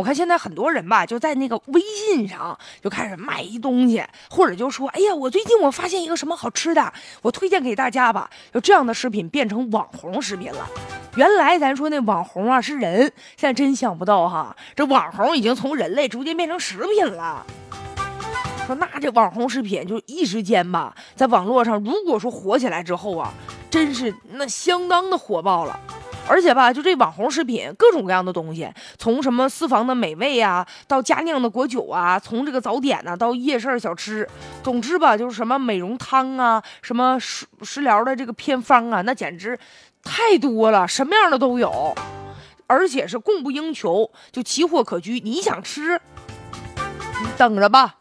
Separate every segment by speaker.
Speaker 1: 我看现在很多人吧，就在那个微信上就开始卖一东西，或者就说，哎呀，我最近我发现一个什么好吃的，我推荐给大家吧。就这样的食品变成网红食品了。原来咱说那网红啊是人，现在真想不到哈，这网红已经从人类逐渐变成食品了。说那这网红食品就一时间吧，在网络上如果说火起来之后啊，真是那相当的火爆了。而且吧，就这网红食品，各种各样的东西，从什么私房的美味啊，到家酿的果酒啊，从这个早点呢，到夜市小吃，总之吧，就是什么美容汤啊，什么食食疗的这个偏方啊，那简直太多了，什么样的都有，而且是供不应求，就奇货可居。你想吃，你等着吧。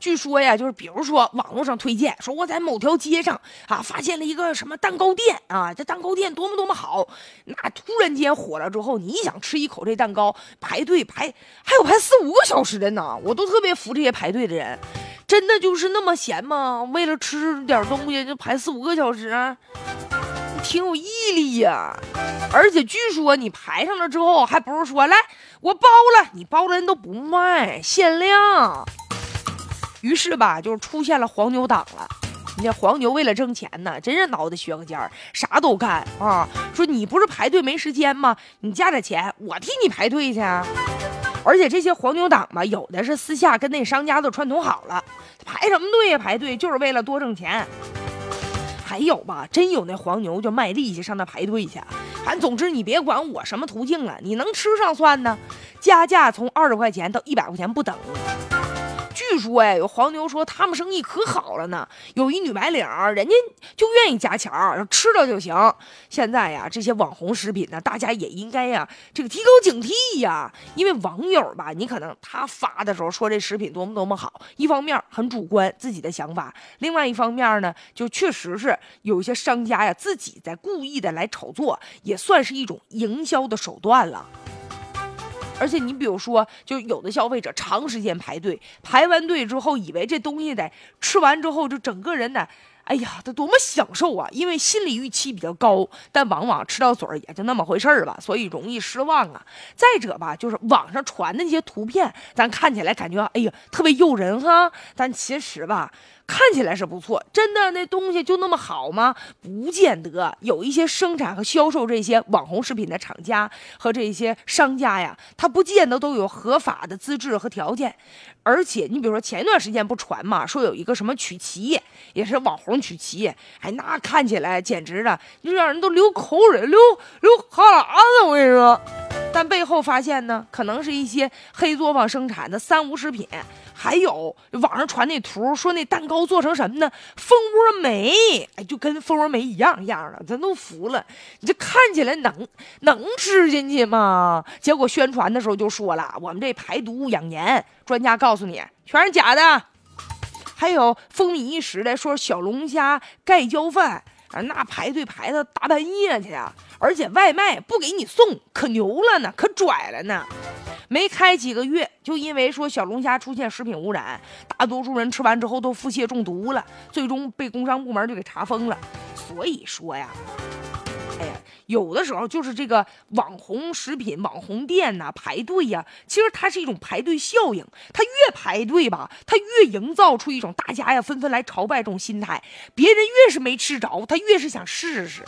Speaker 1: 据说呀，就是比如说网络上推荐说我在某条街上啊发现了一个什么蛋糕店啊，这蛋糕店多么多么好，那突然间火了之后，你想吃一口这蛋糕，排队排还有排四五个小时的呢，我都特别服这些排队的人，真的就是那么闲吗？为了吃点东西就排四五个小时，挺有毅力呀。而且据说你排上了之后，还不是说来我包了，你包了人都不卖，限量。于是吧，就是出现了黄牛党了。你这黄牛为了挣钱呢，真是脑袋削个尖儿，啥都干啊。说你不是排队没时间吗？你加点钱，我替你排队去。而且这些黄牛党吧，有的是私下跟那商家都串通好了，排什么队呀？排队就是为了多挣钱。还有吧，真有那黄牛就卖力气上那排队去。反正总之你别管我什么途径了，你能吃上算呢。加价从二十块钱到一百块钱不等。据说呀，有黄牛说他们生意可好了呢。有一女白领，人家就愿意加钱儿，吃了就行。现在呀，这些网红食品呢，大家也应该呀，这个提高警惕呀。因为网友吧，你可能他发的时候说这食品多么多么好，一方面很主观自己的想法，另外一方面呢，就确实是有一些商家呀自己在故意的来炒作，也算是一种营销的手段了。而且你比如说，就有的消费者长时间排队，排完队之后，以为这东西得吃完之后就整个人呢，哎呀，他多么享受啊！因为心理预期比较高，但往往吃到嘴儿也就那么回事儿吧，所以容易失望啊。再者吧，就是网上传的那些图片，咱看起来感觉哎呀特别诱人哈，但其实吧。看起来是不错，真的那东西就那么好吗？不见得。有一些生产和销售这些网红食品的厂家和这些商家呀，他不见得都有合法的资质和条件。而且你比如说前一段时间不传嘛，说有一个什么曲奇，也是网红曲奇，哎，那看起来简直的就让人都流口水、流流哈喇子。我跟你说。但背后发现呢，可能是一些黑作坊生产的三无食品，还有网上传那图说那蛋糕做成什么呢？蜂窝煤，哎，就跟蜂窝煤一样一样的，咱都服了。你这看起来能能吃进去吗？结果宣传的时候就说了，我们这排毒养颜，专家告诉你全是假的。还有风靡一时的说小龙虾盖浇饭。啊，那排队排到大半夜去啊，而且外卖不给你送，可牛了呢，可拽了呢。没开几个月，就因为说小龙虾出现食品污染，大多数人吃完之后都腹泻中毒了，最终被工商部门就给查封了。所以说呀。哎呀，有的时候就是这个网红食品、网红店呐，排队呀，其实它是一种排队效应。它越排队吧，它越营造出一种大家呀纷纷来朝拜这种心态。别人越是没吃着，他越是想试试。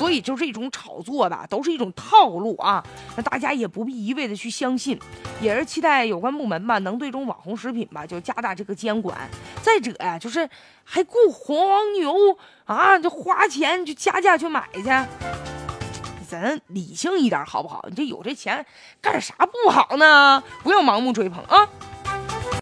Speaker 1: 所以就是一种炒作吧，都是一种套路啊。那大家也不必一味的去相信，也是期待有关部门吧，能对这种网红食品吧，就加大这个监管。再者呀，就是还雇黄牛啊，就花钱就加价去买去，咱理性一点好不好？你这有这钱干啥不好呢？不要盲目追捧啊。